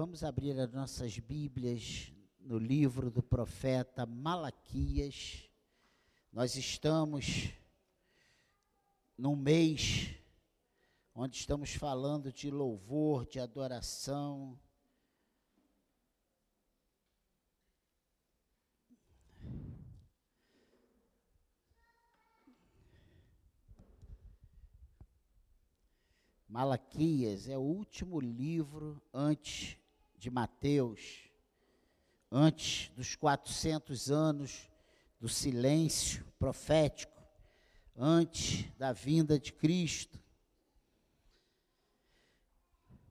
Vamos abrir as nossas Bíblias no livro do profeta Malaquias. Nós estamos num mês onde estamos falando de louvor, de adoração. Malaquias é o último livro antes de Mateus, antes dos 400 anos do silêncio profético, antes da vinda de Cristo.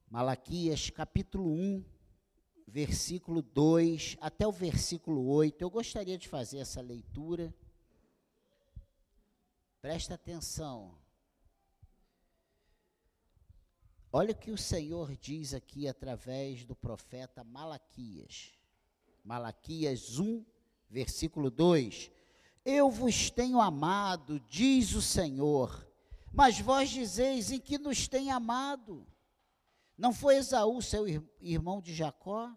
Malaquias capítulo 1, versículo 2 até o versículo 8. Eu gostaria de fazer essa leitura. Presta atenção. Olha o que o Senhor diz aqui através do profeta Malaquias. Malaquias 1, versículo 2. Eu vos tenho amado, diz o Senhor, mas vós dizeis em que nos tem amado. Não foi Esaú, seu irmão de Jacó?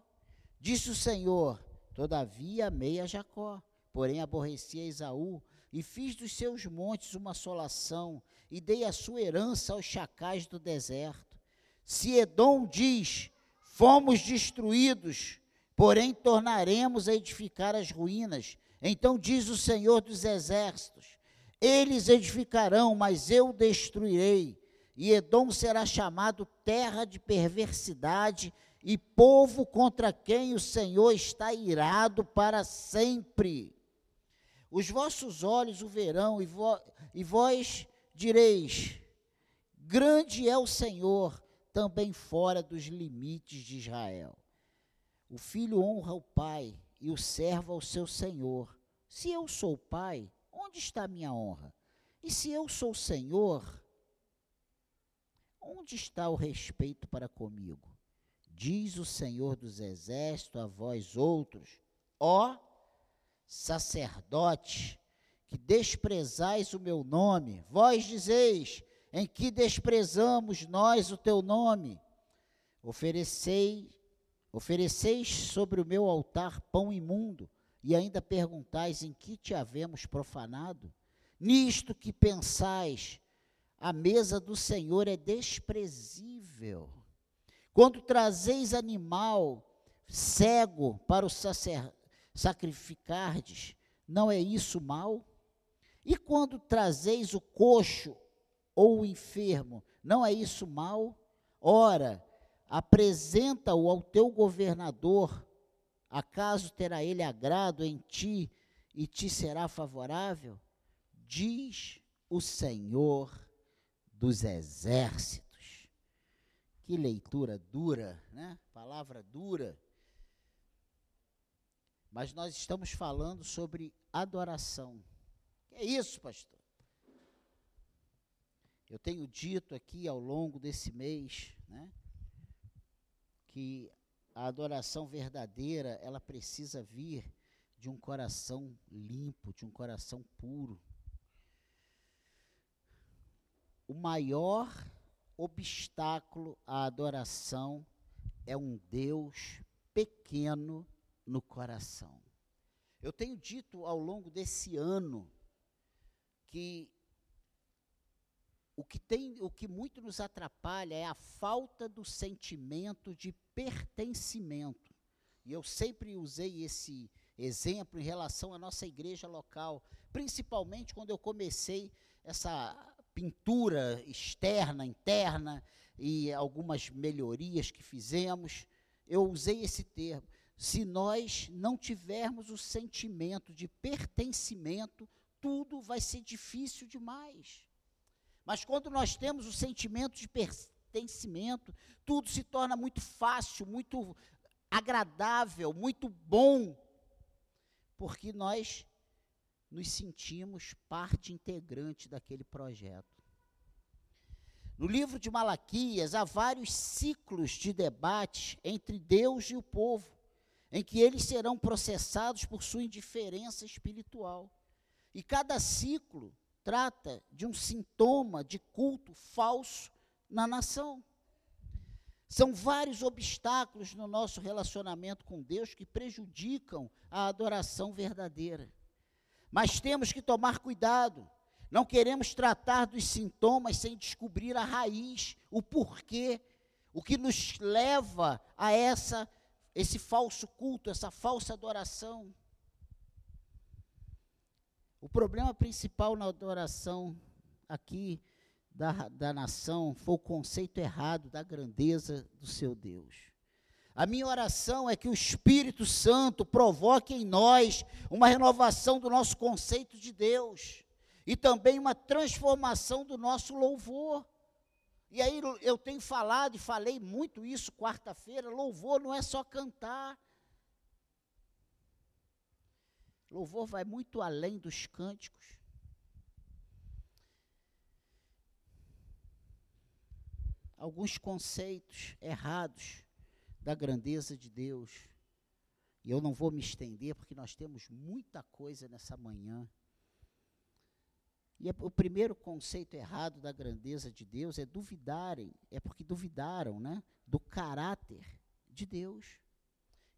Disse o Senhor: Todavia amei a Jacó, porém aborreci a Esaú, e fiz dos seus montes uma assolação, e dei a sua herança aos chacais do deserto. Se Edom diz: Fomos destruídos, porém tornaremos a edificar as ruínas. Então diz o Senhor dos Exércitos: Eles edificarão, mas eu destruirei. E Edom será chamado terra de perversidade e povo contra quem o Senhor está irado para sempre. Os vossos olhos o verão, e, vo, e vós direis: Grande é o Senhor também fora dos limites de Israel. O filho honra o pai e o servo ao seu senhor. Se eu sou pai, onde está a minha honra? E se eu sou senhor, onde está o respeito para comigo? Diz o Senhor dos Exércitos a vós outros, ó sacerdotes, que desprezais o meu nome, vós dizeis: em que desprezamos nós o teu nome. Oferecei, ofereceis sobre o meu altar pão imundo, e ainda perguntais em que te havemos profanado? Nisto que pensais, a mesa do Senhor é desprezível. Quando trazeis animal cego para o sacrificardes, não é isso mal? E quando trazeis o coxo ou o enfermo, não é isso mal? Ora, apresenta-o ao teu governador, acaso terá ele agrado em ti e te será favorável? Diz o Senhor dos exércitos. Que leitura dura, né? Palavra dura. Mas nós estamos falando sobre adoração. Que é isso, pastor? Eu tenho dito aqui ao longo desse mês, né, que a adoração verdadeira, ela precisa vir de um coração limpo, de um coração puro. O maior obstáculo à adoração é um Deus pequeno no coração. Eu tenho dito ao longo desse ano que o que tem, o que muito nos atrapalha é a falta do sentimento de pertencimento. E eu sempre usei esse exemplo em relação à nossa igreja local, principalmente quando eu comecei essa pintura externa, interna e algumas melhorias que fizemos, eu usei esse termo. Se nós não tivermos o sentimento de pertencimento, tudo vai ser difícil demais. Mas quando nós temos o sentimento de pertencimento, tudo se torna muito fácil, muito agradável, muito bom, porque nós nos sentimos parte integrante daquele projeto. No livro de Malaquias, há vários ciclos de debate entre Deus e o povo, em que eles serão processados por sua indiferença espiritual. E cada ciclo trata de um sintoma de culto falso na nação. São vários obstáculos no nosso relacionamento com Deus que prejudicam a adoração verdadeira. Mas temos que tomar cuidado. Não queremos tratar dos sintomas sem descobrir a raiz, o porquê, o que nos leva a essa esse falso culto, essa falsa adoração. O problema principal na adoração aqui da, da nação foi o conceito errado da grandeza do seu Deus. A minha oração é que o Espírito Santo provoque em nós uma renovação do nosso conceito de Deus e também uma transformação do nosso louvor. E aí eu tenho falado e falei muito isso quarta-feira: louvor não é só cantar. Louvor vai muito além dos cânticos. Alguns conceitos errados da grandeza de Deus. E eu não vou me estender, porque nós temos muita coisa nessa manhã. E é, o primeiro conceito errado da grandeza de Deus é duvidarem, é porque duvidaram, né, do caráter de Deus.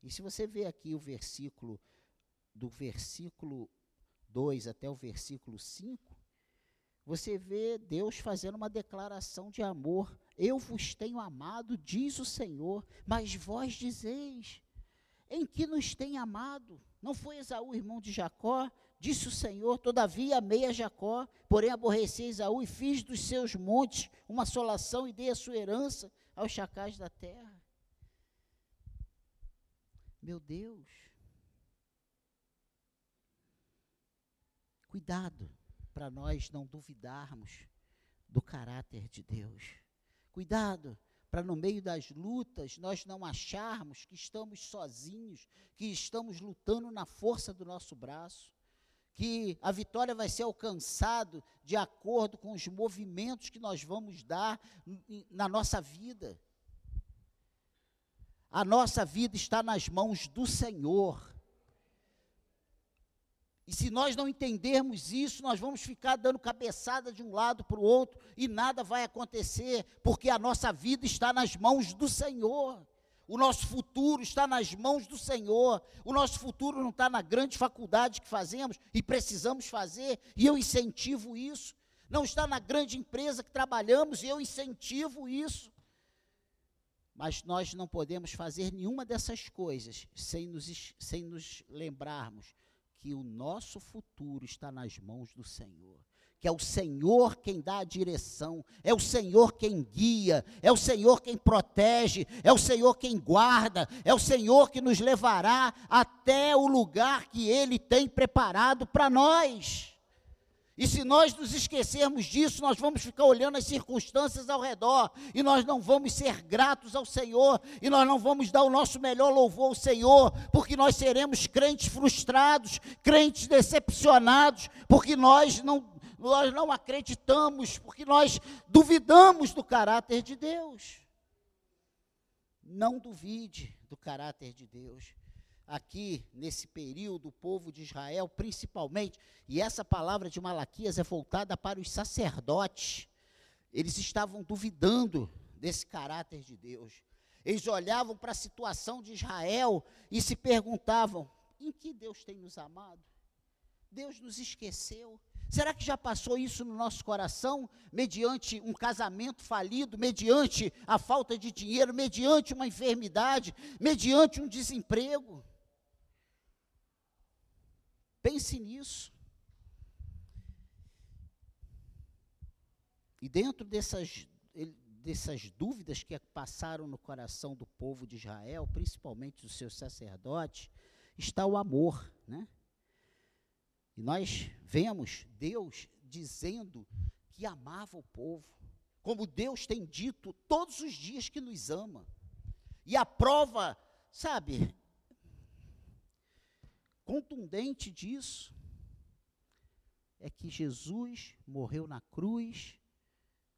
E se você vê aqui o versículo do versículo 2 até o versículo 5, você vê Deus fazendo uma declaração de amor. Eu vos tenho amado, diz o Senhor, mas vós dizeis: em que nos tem amado? Não foi Esaú, irmão de Jacó? Disse o Senhor: Todavia amei a Jacó, porém aborreci Esaú e fiz dos seus montes uma assolação e dei a sua herança aos chacais da terra. Meu Deus. Cuidado para nós não duvidarmos do caráter de Deus. Cuidado para no meio das lutas nós não acharmos que estamos sozinhos, que estamos lutando na força do nosso braço, que a vitória vai ser alcançada de acordo com os movimentos que nós vamos dar na nossa vida. A nossa vida está nas mãos do Senhor. E se nós não entendermos isso, nós vamos ficar dando cabeçada de um lado para o outro e nada vai acontecer, porque a nossa vida está nas mãos do Senhor. O nosso futuro está nas mãos do Senhor. O nosso futuro não está na grande faculdade que fazemos e precisamos fazer, e eu incentivo isso. Não está na grande empresa que trabalhamos e eu incentivo isso. Mas nós não podemos fazer nenhuma dessas coisas sem nos, sem nos lembrarmos que o nosso futuro está nas mãos do Senhor. Que é o Senhor quem dá a direção, é o Senhor quem guia, é o Senhor quem protege, é o Senhor quem guarda, é o Senhor que nos levará até o lugar que Ele tem preparado para nós. E se nós nos esquecermos disso, nós vamos ficar olhando as circunstâncias ao redor. E nós não vamos ser gratos ao Senhor. E nós não vamos dar o nosso melhor louvor ao Senhor, porque nós seremos crentes frustrados, crentes decepcionados, porque nós não nós não acreditamos, porque nós duvidamos do caráter de Deus. Não duvide do caráter de Deus aqui nesse período, o povo de Israel, principalmente, e essa palavra de Malaquias é voltada para os sacerdotes. Eles estavam duvidando desse caráter de Deus. Eles olhavam para a situação de Israel e se perguntavam: em que Deus tem nos amado? Deus nos esqueceu. Será que já passou isso no nosso coração, mediante um casamento falido, mediante a falta de dinheiro, mediante uma enfermidade, mediante um desemprego? Pense nisso. E dentro dessas, dessas dúvidas que passaram no coração do povo de Israel, principalmente dos seus sacerdotes, está o amor, né? E nós vemos Deus dizendo que amava o povo, como Deus tem dito todos os dias que nos ama. E a prova, sabe, contundente disso é que Jesus morreu na cruz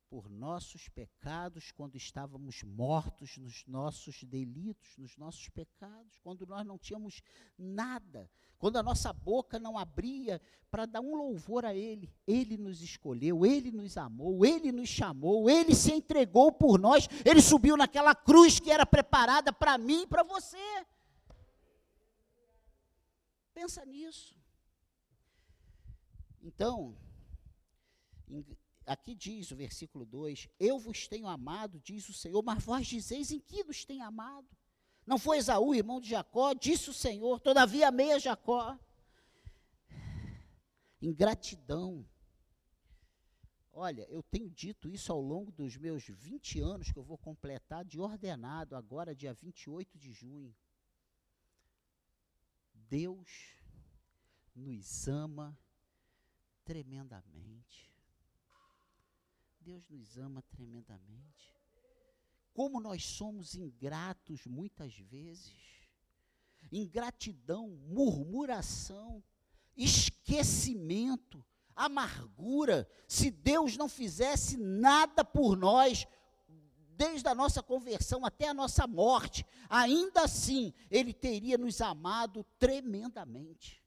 por nossos pecados quando estávamos mortos nos nossos delitos, nos nossos pecados, quando nós não tínhamos nada, quando a nossa boca não abria para dar um louvor a Ele. Ele nos escolheu, Ele nos amou, Ele nos chamou, Ele se entregou por nós, Ele subiu naquela cruz que era preparada para mim e para você. Pensa nisso. Então, aqui diz o versículo 2: Eu vos tenho amado, diz o Senhor, mas vós dizeis em que nos tem amado? Não foi Esaú, irmão de Jacó? Disse o Senhor, todavia amei a Jacó. Ingratidão. Olha, eu tenho dito isso ao longo dos meus 20 anos que eu vou completar de ordenado, agora, dia 28 de junho. Deus nos ama tremendamente. Deus nos ama tremendamente. Como nós somos ingratos muitas vezes. Ingratidão, murmuração, esquecimento, amargura. Se Deus não fizesse nada por nós, desde a nossa conversão até a nossa morte, ainda assim, Ele teria nos amado tremendamente.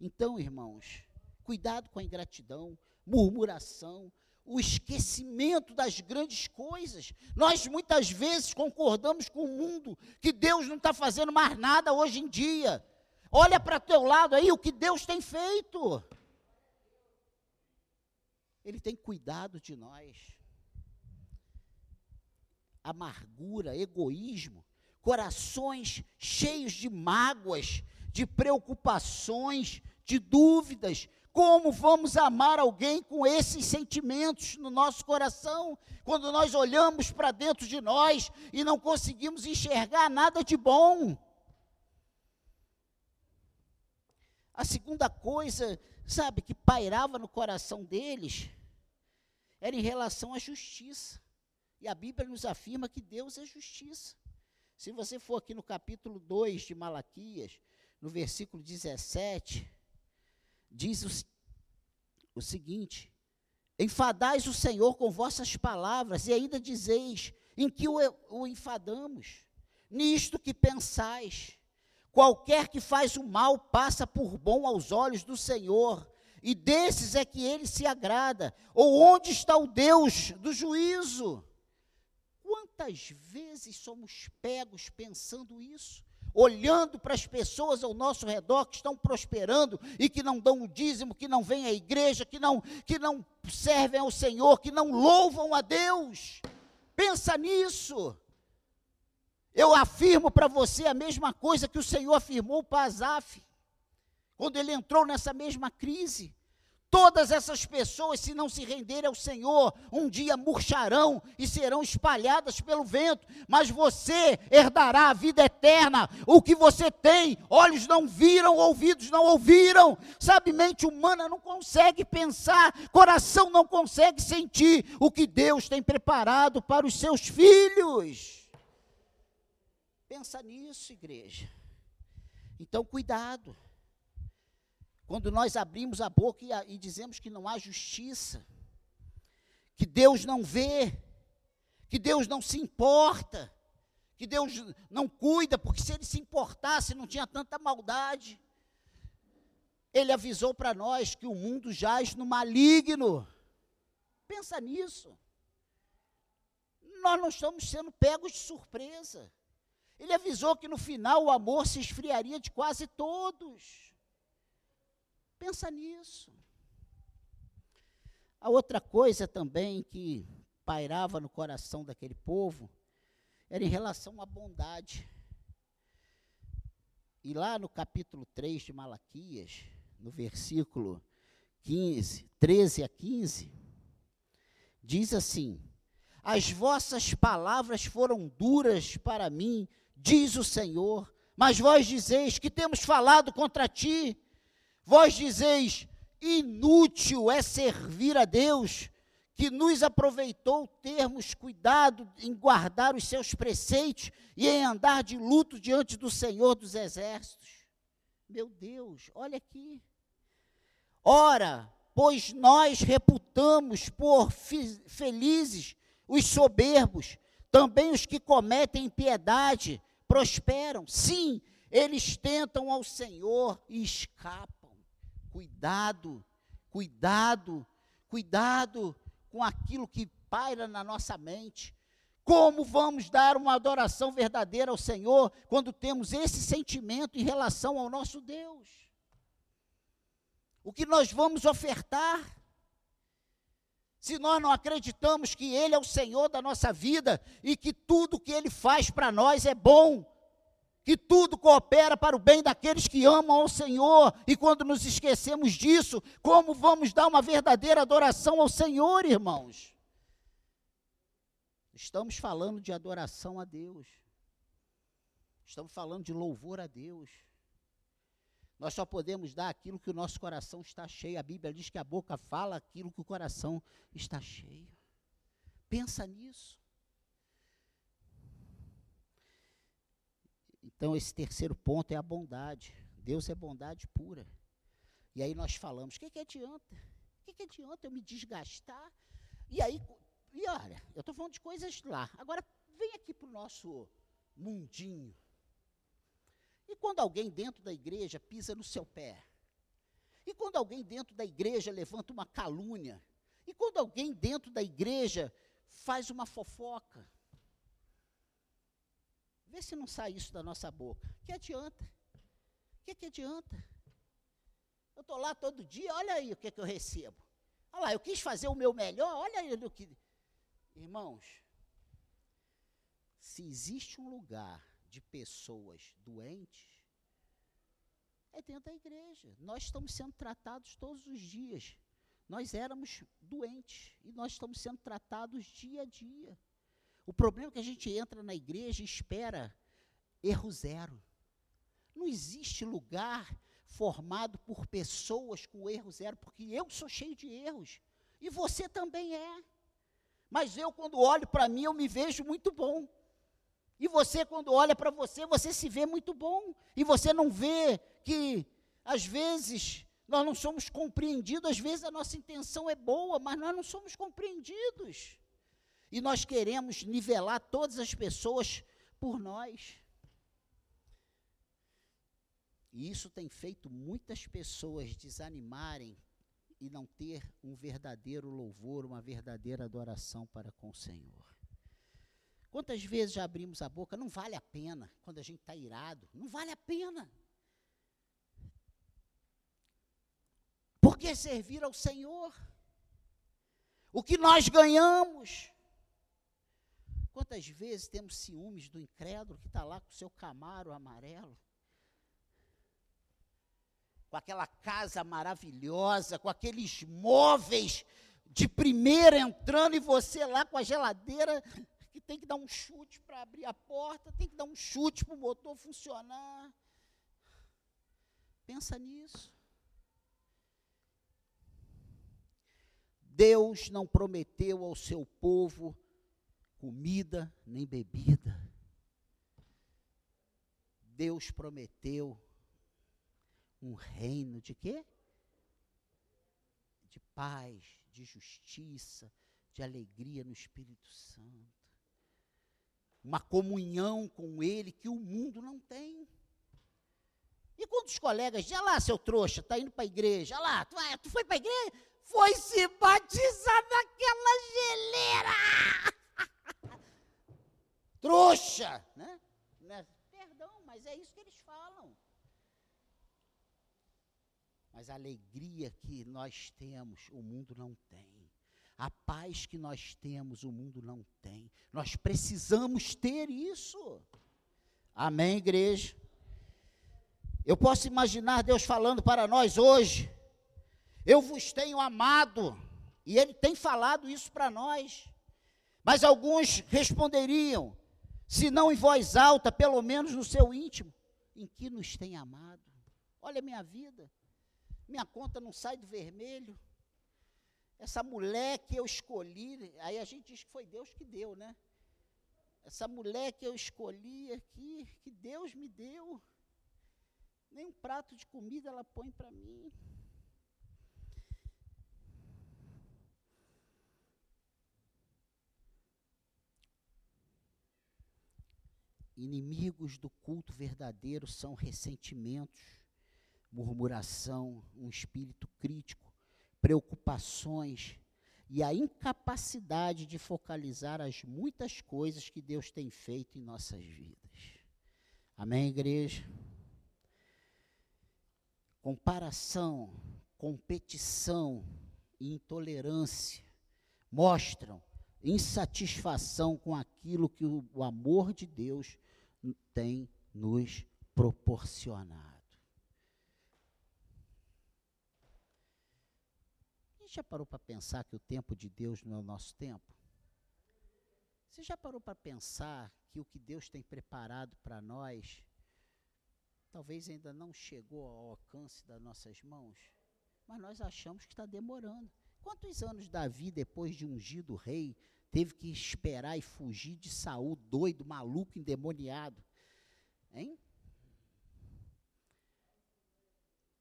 Então, irmãos, cuidado com a ingratidão, murmuração, o esquecimento das grandes coisas. Nós muitas vezes concordamos com o mundo que Deus não está fazendo mais nada hoje em dia. Olha para teu lado aí o que Deus tem feito. Ele tem cuidado de nós. Amargura, egoísmo, corações cheios de mágoas, de preocupações, de dúvidas. Como vamos amar alguém com esses sentimentos no nosso coração, quando nós olhamos para dentro de nós e não conseguimos enxergar nada de bom? A segunda coisa, sabe, que pairava no coração deles, era em relação à justiça. E a Bíblia nos afirma que Deus é justiça. Se você for aqui no capítulo 2 de Malaquias, no versículo 17, diz o, o seguinte: Enfadais o Senhor com vossas palavras, e ainda dizeis: Em que o, o enfadamos? Nisto que pensais. Qualquer que faz o mal passa por bom aos olhos do Senhor, e desses é que ele se agrada. Ou onde está o Deus do juízo? Quantas vezes somos pegos pensando isso? olhando para as pessoas ao nosso redor que estão prosperando e que não dão o dízimo, que não vêm à igreja, que não, que não servem ao Senhor, que não louvam a Deus. Pensa nisso. Eu afirmo para você a mesma coisa que o Senhor afirmou para Azaf, quando ele entrou nessa mesma crise. Todas essas pessoas, se não se renderem ao Senhor, um dia murcharão e serão espalhadas pelo vento, mas você herdará a vida eterna. O que você tem, olhos não viram, ouvidos não ouviram, sabe, mente humana não consegue pensar, coração não consegue sentir o que Deus tem preparado para os seus filhos. Pensa nisso, igreja. Então, cuidado. Quando nós abrimos a boca e, a, e dizemos que não há justiça, que Deus não vê, que Deus não se importa, que Deus não cuida, porque se ele se importasse, não tinha tanta maldade. Ele avisou para nós que o mundo jaz no maligno. Pensa nisso. Nós não estamos sendo pegos de surpresa. Ele avisou que no final o amor se esfriaria de quase todos. Pensa nisso. A outra coisa também que pairava no coração daquele povo era em relação à bondade. E lá no capítulo 3 de Malaquias, no versículo 15, 13 a 15, diz assim: As vossas palavras foram duras para mim, diz o Senhor, mas vós dizeis que temos falado contra ti Vós dizeis: inútil é servir a Deus, que nos aproveitou termos cuidado em guardar os seus preceitos e em andar de luto diante do Senhor dos Exércitos. Meu Deus, olha aqui. Ora, pois nós reputamos por felizes os soberbos, também os que cometem impiedade prosperam. Sim, eles tentam ao Senhor e escapam. Cuidado, cuidado, cuidado com aquilo que paira na nossa mente. Como vamos dar uma adoração verdadeira ao Senhor quando temos esse sentimento em relação ao nosso Deus? O que nós vamos ofertar? Se nós não acreditamos que Ele é o Senhor da nossa vida e que tudo que Ele faz para nós é bom, que tudo coopera para o bem daqueles que amam ao Senhor, e quando nos esquecemos disso, como vamos dar uma verdadeira adoração ao Senhor, irmãos? Estamos falando de adoração a Deus, estamos falando de louvor a Deus. Nós só podemos dar aquilo que o nosso coração está cheio. A Bíblia diz que a boca fala aquilo que o coração está cheio. Pensa nisso. Então, esse terceiro ponto é a bondade. Deus é bondade pura. E aí nós falamos: o que, que adianta? O que, que adianta eu me desgastar? E aí, e olha, eu estou falando de coisas lá. Agora, vem aqui para o nosso mundinho. E quando alguém dentro da igreja pisa no seu pé? E quando alguém dentro da igreja levanta uma calúnia? E quando alguém dentro da igreja faz uma fofoca? Vê se não sai isso da nossa boca. Que adianta? O que, que adianta? Eu estou lá todo dia, olha aí o que, que eu recebo. Olha lá, eu quis fazer o meu melhor, olha aí o que. Irmãos, se existe um lugar de pessoas doentes, é dentro da igreja. Nós estamos sendo tratados todos os dias. Nós éramos doentes e nós estamos sendo tratados dia a dia. O problema é que a gente entra na igreja e espera erro zero. Não existe lugar formado por pessoas com erro zero, porque eu sou cheio de erros. E você também é. Mas eu, quando olho para mim, eu me vejo muito bom. E você, quando olha para você, você se vê muito bom. E você não vê que, às vezes, nós não somos compreendidos, às vezes a nossa intenção é boa, mas nós não somos compreendidos e nós queremos nivelar todas as pessoas por nós. E isso tem feito muitas pessoas desanimarem e não ter um verdadeiro louvor, uma verdadeira adoração para com o Senhor. Quantas vezes já abrimos a boca? Não vale a pena quando a gente está irado. Não vale a pena. Porque servir ao Senhor. O que nós ganhamos Quantas vezes temos ciúmes do incrédulo que está lá com o seu camaro amarelo? Com aquela casa maravilhosa, com aqueles móveis de primeira entrando e você lá com a geladeira que tem que dar um chute para abrir a porta, tem que dar um chute para o motor funcionar. Pensa nisso. Deus não prometeu ao seu povo comida nem bebida. Deus prometeu um reino de quê? De paz, de justiça, de alegria no Espírito Santo. Uma comunhão com Ele que o mundo não tem. E quando os colegas dizem, lá, seu trouxa, tá indo para a igreja, olha lá, tu, tu foi para a igreja? Foi se batizar naquela geleira! Trouxa, né? né? Perdão, mas é isso que eles falam. Mas a alegria que nós temos, o mundo não tem. A paz que nós temos, o mundo não tem. Nós precisamos ter isso. Amém, igreja? Eu posso imaginar Deus falando para nós hoje: Eu vos tenho amado. E Ele tem falado isso para nós. Mas alguns responderiam: se não em voz alta, pelo menos no seu íntimo, em que nos tem amado. Olha a minha vida, minha conta não sai do vermelho. Essa mulher que eu escolhi, aí a gente diz que foi Deus que deu, né? Essa mulher que eu escolhi aqui, que Deus me deu, nem um prato de comida ela põe para mim. Inimigos do culto verdadeiro são ressentimentos, murmuração, um espírito crítico, preocupações e a incapacidade de focalizar as muitas coisas que Deus tem feito em nossas vidas. Amém, igreja? Comparação, competição e intolerância mostram insatisfação com aquilo que o, amor de Deus tem nos proporcionado. A gente já parou para pensar que o tempo de Deus não é o nosso tempo? Você já parou para pensar que o que Deus tem preparado para nós talvez ainda não chegou ao alcance das nossas mãos? Mas nós achamos que está demorando. Quantos anos Davi, depois de ungido rei, teve que esperar e fugir de Saul, doido, maluco, endemoniado? Hein?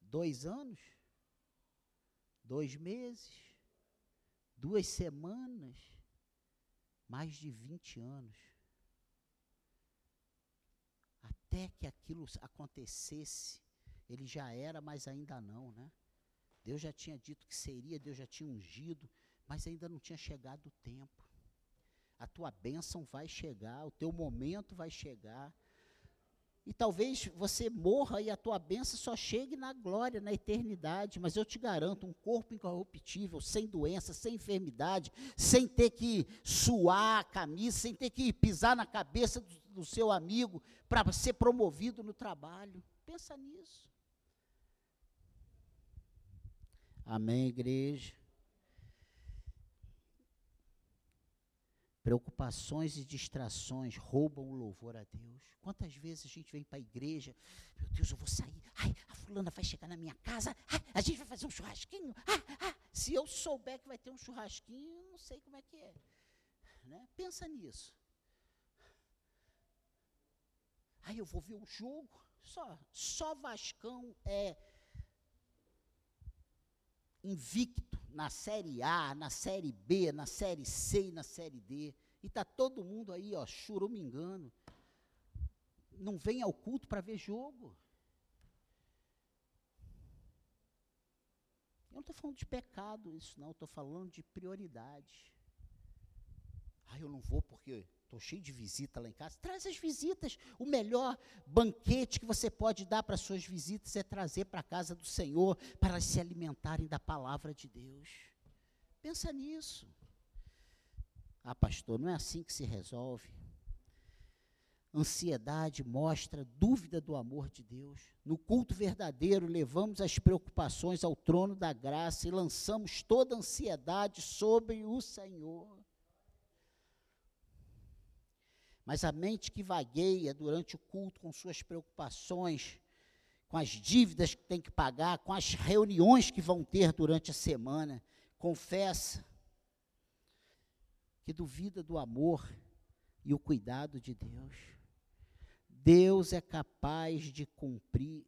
Dois anos? Dois meses? Duas semanas? Mais de 20 anos. Até que aquilo acontecesse, ele já era, mas ainda não, né? Deus já tinha dito que seria, Deus já tinha ungido, mas ainda não tinha chegado o tempo. A tua bênção vai chegar, o teu momento vai chegar. E talvez você morra e a tua bênção só chegue na glória, na eternidade. Mas eu te garanto, um corpo incorruptível, sem doença, sem enfermidade, sem ter que suar a camisa, sem ter que pisar na cabeça do, do seu amigo para ser promovido no trabalho. Pensa nisso. Amém, igreja? Preocupações e distrações roubam o louvor a Deus. Quantas vezes a gente vem para a igreja, meu Deus, eu vou sair, ai, a fulana vai chegar na minha casa, ai, a gente vai fazer um churrasquinho, ah, ah, se eu souber que vai ter um churrasquinho, eu não sei como é que é. Né? Pensa nisso. Aí eu vou ver o jogo, só, só Vascão é invicto na Série A, na Série B, na Série C e na Série D. E está todo mundo aí, ó, engano. Não vem ao culto para ver jogo. Eu não estou falando de pecado isso, não. Estou falando de prioridade. Ah, eu não vou porque Estou cheio de visita lá em casa. Traz as visitas. O melhor banquete que você pode dar para suas visitas é trazer para a casa do Senhor para se alimentarem da palavra de Deus. Pensa nisso. Ah, pastor, não é assim que se resolve. Ansiedade mostra dúvida do amor de Deus. No culto verdadeiro, levamos as preocupações ao trono da graça e lançamos toda a ansiedade sobre o Senhor. Mas a mente que vagueia durante o culto com suas preocupações, com as dívidas que tem que pagar, com as reuniões que vão ter durante a semana, confessa que duvida do amor e o cuidado de Deus. Deus é capaz de cumprir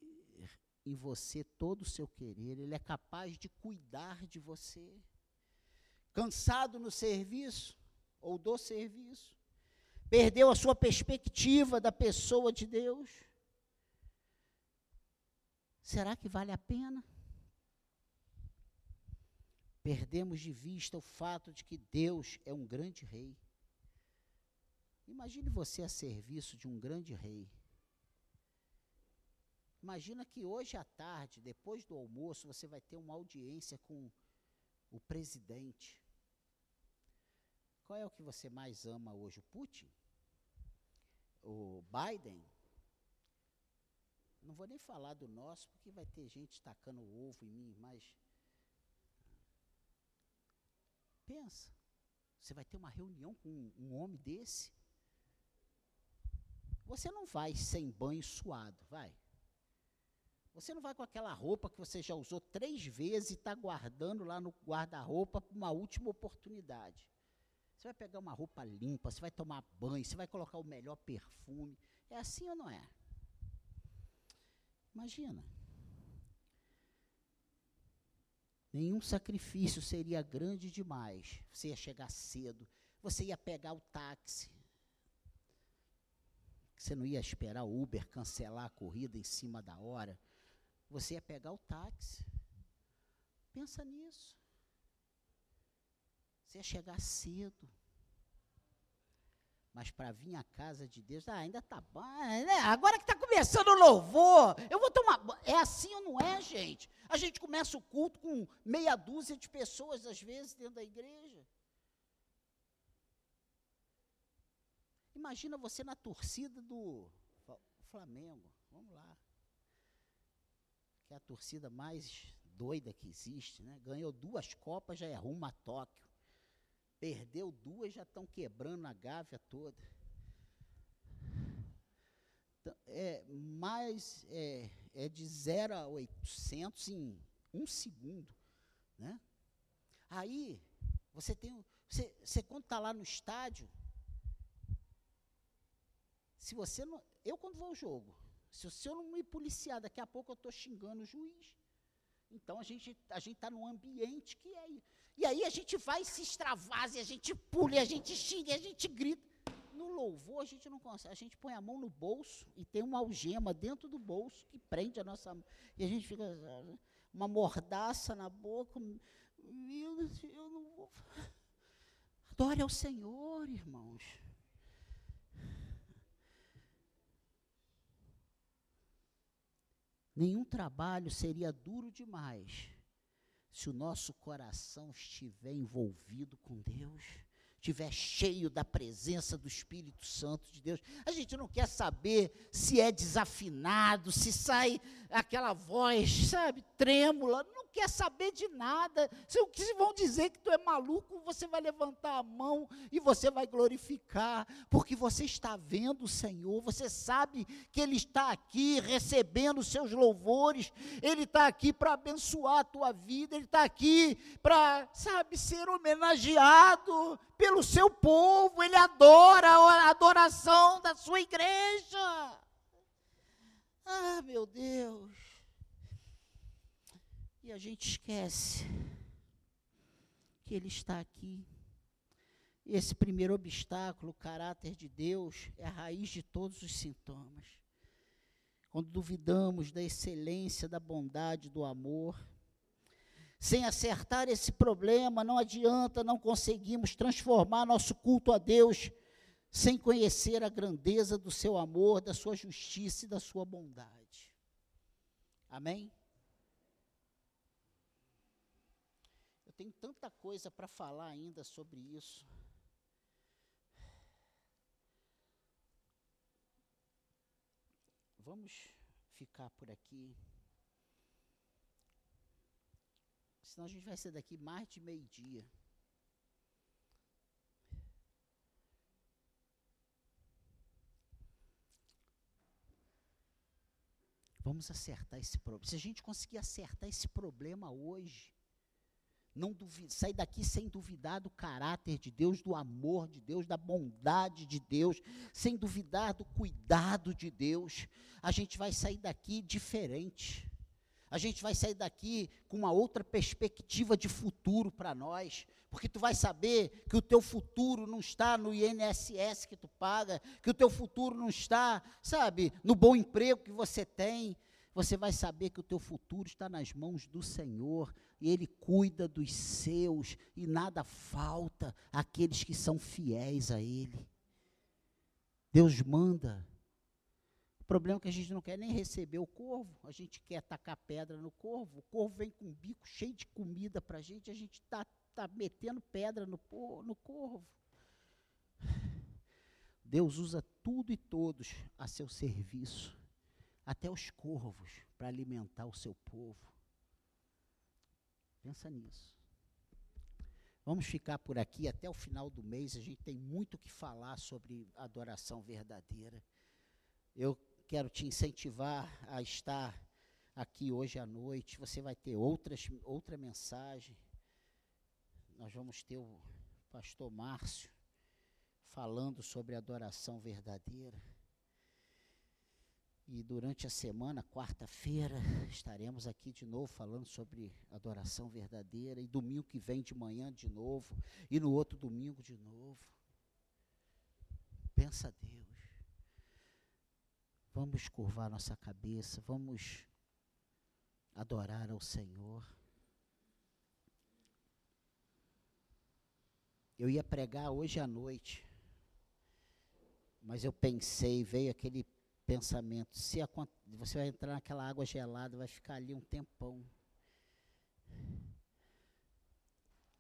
em você todo o seu querer, Ele é capaz de cuidar de você. Cansado no serviço ou do serviço, perdeu a sua perspectiva da pessoa de Deus. Será que vale a pena? Perdemos de vista o fato de que Deus é um grande rei. Imagine você a serviço de um grande rei. Imagina que hoje à tarde, depois do almoço, você vai ter uma audiência com o presidente. Qual é o que você mais ama hoje, o Putin? O Biden, não vou nem falar do nosso, porque vai ter gente tacando ovo em mim, mas pensa, você vai ter uma reunião com um, um homem desse? Você não vai sem banho suado, vai. Você não vai com aquela roupa que você já usou três vezes e está guardando lá no guarda-roupa para uma última oportunidade. Você vai pegar uma roupa limpa, você vai tomar banho, você vai colocar o melhor perfume. É assim ou não é? Imagina. Nenhum sacrifício seria grande demais. Você ia chegar cedo, você ia pegar o táxi. você não ia esperar o Uber cancelar a corrida em cima da hora. Você ia pegar o táxi. Pensa nisso. Você ia chegar cedo. Mas para vir à casa de Deus, ah, ainda está bom. Né? Agora que está começando o louvor, eu vou tomar. É assim ou não é, gente? A gente começa o culto com meia dúzia de pessoas, às vezes, dentro da igreja. Imagina você na torcida do Flamengo. Vamos lá. Que é a torcida mais doida que existe, né? Ganhou duas Copas, já é rumo a Tóquio. Perdeu duas, já estão quebrando a gávea toda. Então, é, mais é, é de 0 a 800 em um segundo. Né? Aí, você tem. Você, você quando está lá no estádio, se você não. Eu, quando vou ao jogo, se, se eu não me policiar, daqui a pouco eu estou xingando o juiz. Então a gente a gente está num ambiente que é e aí a gente vai se extravasa, a gente pula, a gente xinga, a gente grita. No louvor a gente não consegue, a gente põe a mão no bolso e tem uma algema dentro do bolso que prende a nossa mão. E a gente fica uma mordaça na boca. Meu Deus, eu não vou. Adore ao Senhor, irmãos. Nenhum trabalho seria duro demais se o nosso coração estiver envolvido com Deus, estiver cheio da presença do Espírito Santo de Deus. A gente não quer saber se é desafinado, se sai aquela voz, sabe, trêmula. Não quer saber de nada. Se, se vão dizer que tu é maluco, você vai levantar a mão e você vai glorificar, porque você está vendo o Senhor, você sabe que Ele está aqui recebendo os seus louvores, Ele está aqui para abençoar a tua vida, Ele está aqui para, sabe, ser homenageado pelo seu povo, Ele adora a adoração da sua igreja. Ah, meu Deus. E a gente esquece que Ele está aqui. Esse primeiro obstáculo, o caráter de Deus, é a raiz de todos os sintomas. Quando duvidamos da excelência, da bondade, do amor, sem acertar esse problema, não adianta, não conseguimos transformar nosso culto a Deus sem conhecer a grandeza do seu amor, da sua justiça e da sua bondade. Amém? tenho tanta coisa para falar ainda sobre isso. Vamos ficar por aqui. Senão a gente vai ser daqui mais de meio-dia. Vamos acertar esse problema. Se a gente conseguir acertar esse problema hoje, não sair daqui sem duvidar do caráter de Deus, do amor de Deus, da bondade de Deus, sem duvidar do cuidado de Deus. A gente vai sair daqui diferente. A gente vai sair daqui com uma outra perspectiva de futuro para nós, porque tu vai saber que o teu futuro não está no INSS que tu paga, que o teu futuro não está, sabe, no bom emprego que você tem, você vai saber que o teu futuro está nas mãos do Senhor e Ele cuida dos seus e nada falta àqueles que são fiéis a Ele. Deus manda. O problema é que a gente não quer nem receber o corvo, a gente quer tacar pedra no corvo. O corvo vem com um bico cheio de comida para a gente, a gente está tá metendo pedra no, no corvo. Deus usa tudo e todos a seu serviço até os corvos para alimentar o seu povo. Pensa nisso. Vamos ficar por aqui até o final do mês. A gente tem muito que falar sobre adoração verdadeira. Eu quero te incentivar a estar aqui hoje à noite. Você vai ter outras, outra mensagem. Nós vamos ter o pastor Márcio falando sobre adoração verdadeira. E durante a semana, quarta-feira, estaremos aqui de novo falando sobre adoração verdadeira. E domingo que vem de manhã de novo. E no outro domingo de novo. Pensa Deus. Vamos curvar nossa cabeça, vamos adorar ao Senhor. Eu ia pregar hoje à noite, mas eu pensei, veio aquele pensamento: se você vai entrar naquela água gelada, vai ficar ali um tempão.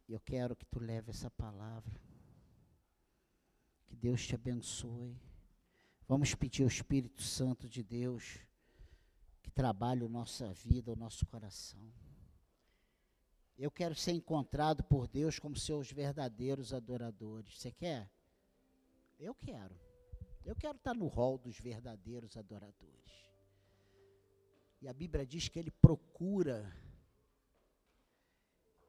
Eu quero que tu leve essa palavra. Que Deus te abençoe. Vamos pedir ao Espírito Santo de Deus que trabalhe a nossa vida, o nosso coração. Eu quero ser encontrado por Deus como seus verdadeiros adoradores. Você quer? Eu quero. Eu quero estar no rol dos verdadeiros adoradores. E a Bíblia diz que ele procura,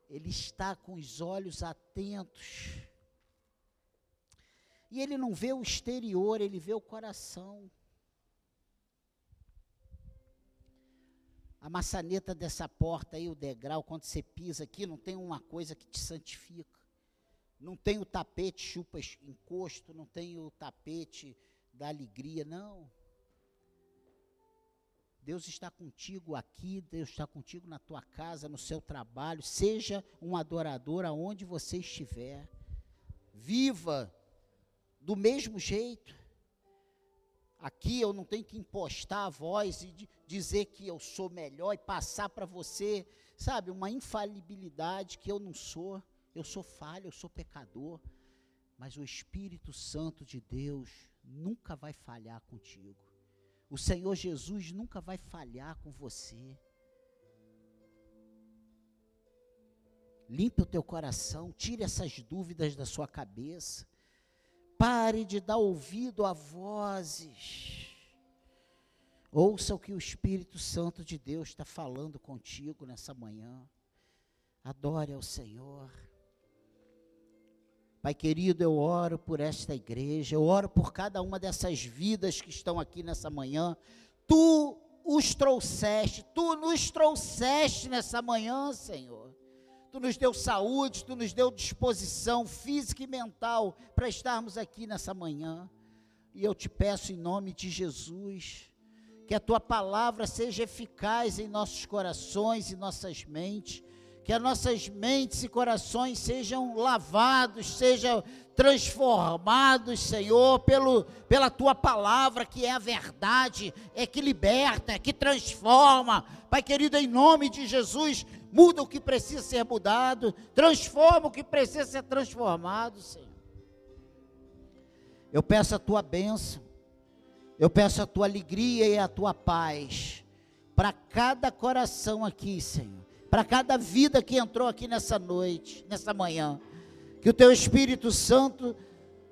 ele está com os olhos atentos e ele não vê o exterior, ele vê o coração. A maçaneta dessa porta aí, o degrau, quando você pisa aqui, não tem uma coisa que te santifica. Não tem o tapete chupa encosto, não tem o tapete da alegria, não. Deus está contigo aqui, Deus está contigo na tua casa, no seu trabalho. Seja um adorador aonde você estiver. Viva do mesmo jeito. Aqui eu não tenho que impostar a voz e dizer que eu sou melhor e passar para você, sabe, uma infalibilidade que eu não sou. Eu sou falho, eu sou pecador. Mas o Espírito Santo de Deus nunca vai falhar contigo. O Senhor Jesus nunca vai falhar com você. Limpe o teu coração, tire essas dúvidas da sua cabeça. Pare de dar ouvido a vozes. Ouça o que o Espírito Santo de Deus está falando contigo nessa manhã. Adore ao Senhor. Pai querido, eu oro por esta igreja, eu oro por cada uma dessas vidas que estão aqui nessa manhã. Tu os trouxeste, tu nos trouxeste nessa manhã, Senhor. Tu nos deu saúde, tu nos deu disposição física e mental para estarmos aqui nessa manhã. E eu te peço em nome de Jesus, que a tua palavra seja eficaz em nossos corações e nossas mentes, que as nossas mentes e corações sejam lavados, sejam transformados, Senhor, pelo, pela tua palavra, que é a verdade, é que liberta, é que transforma. Pai querido, em nome de Jesus, muda o que precisa ser mudado, transforma o que precisa ser transformado, Senhor. Eu peço a tua bênção, eu peço a tua alegria e a tua paz para cada coração aqui, Senhor, para cada vida que entrou aqui nessa noite, nessa manhã. Que o teu Espírito Santo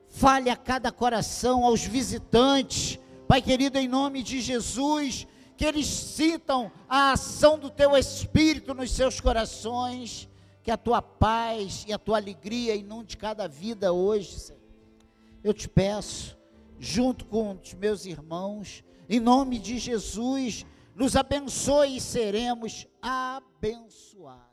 fale a cada coração, aos visitantes, Pai querido, em nome de Jesus, que eles sintam a ação do teu Espírito nos seus corações, que a tua paz e a tua alegria inunde cada vida hoje, Senhor. Eu te peço, junto com os meus irmãos, em nome de Jesus, nos abençoe e seremos abençoados.